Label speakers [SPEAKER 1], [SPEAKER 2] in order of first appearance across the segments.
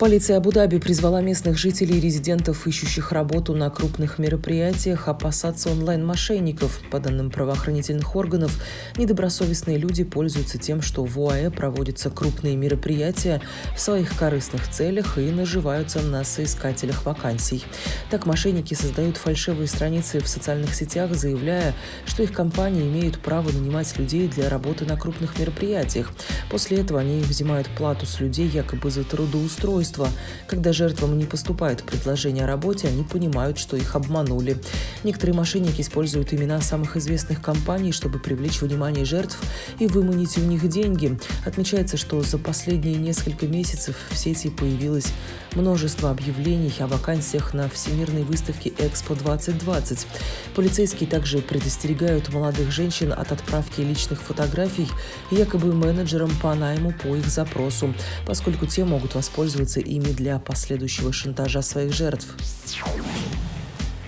[SPEAKER 1] Полиция Абу-Даби призвала местных жителей и резидентов, ищущих работу на крупных мероприятиях, опасаться онлайн-мошенников. По данным правоохранительных органов, недобросовестные люди пользуются тем, что в УАЭ проводятся крупные мероприятия в своих корыстных целях и наживаются на соискателях вакансий. Так мошенники создают фальшивые страницы в социальных сетях, заявляя, что их компании имеют право нанимать людей для работы на крупных мероприятиях. После этого они взимают плату с людей якобы за трудоустройство. Когда жертвам не поступает предложение о работе, они понимают, что их обманули. Некоторые мошенники используют имена самых известных компаний, чтобы привлечь внимание жертв и выманить у них деньги. Отмечается, что за последние несколько месяцев в сети появилось множество объявлений о вакансиях на Всемирной выставке Экспо 2020. Полицейские также предостерегают молодых женщин от отправки личных фотографий якобы менеджерам по найму по их запросу, поскольку те могут воспользоваться ими для последующего шантажа своих жертв.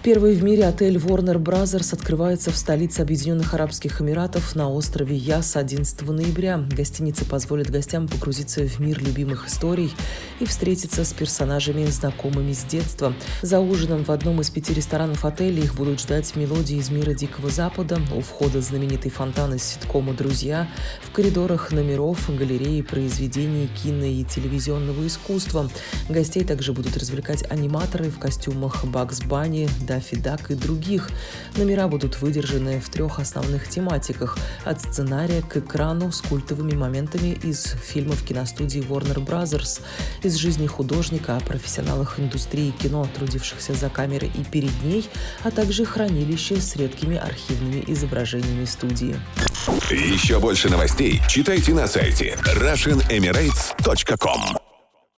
[SPEAKER 1] Первый в мире отель Warner Brothers открывается в столице Объединенных Арабских Эмиратов на острове Яс 11 ноября. Гостиница позволит гостям погрузиться в мир любимых историй и встретиться с персонажами, знакомыми с детства. За ужином в одном из пяти ресторанов отеля их будут ждать мелодии из мира Дикого Запада, у входа знаменитый фонтан из ситкома «Друзья», в коридорах номеров, галереи произведений кино и телевизионного искусства. Гостей также будут развлекать аниматоры в костюмах Бакс Банни, Даффи Дак и других. Номера будут выдержаны в трех основных тематиках – от сценария к экрану с культовыми моментами из фильмов киностудии Warner Brothers, из жизни художника о профессионалах индустрии кино, трудившихся за камерой и перед ней, а также хранилище с редкими архивными изображениями студии.
[SPEAKER 2] Еще больше новостей читайте на сайте RussianEmirates.com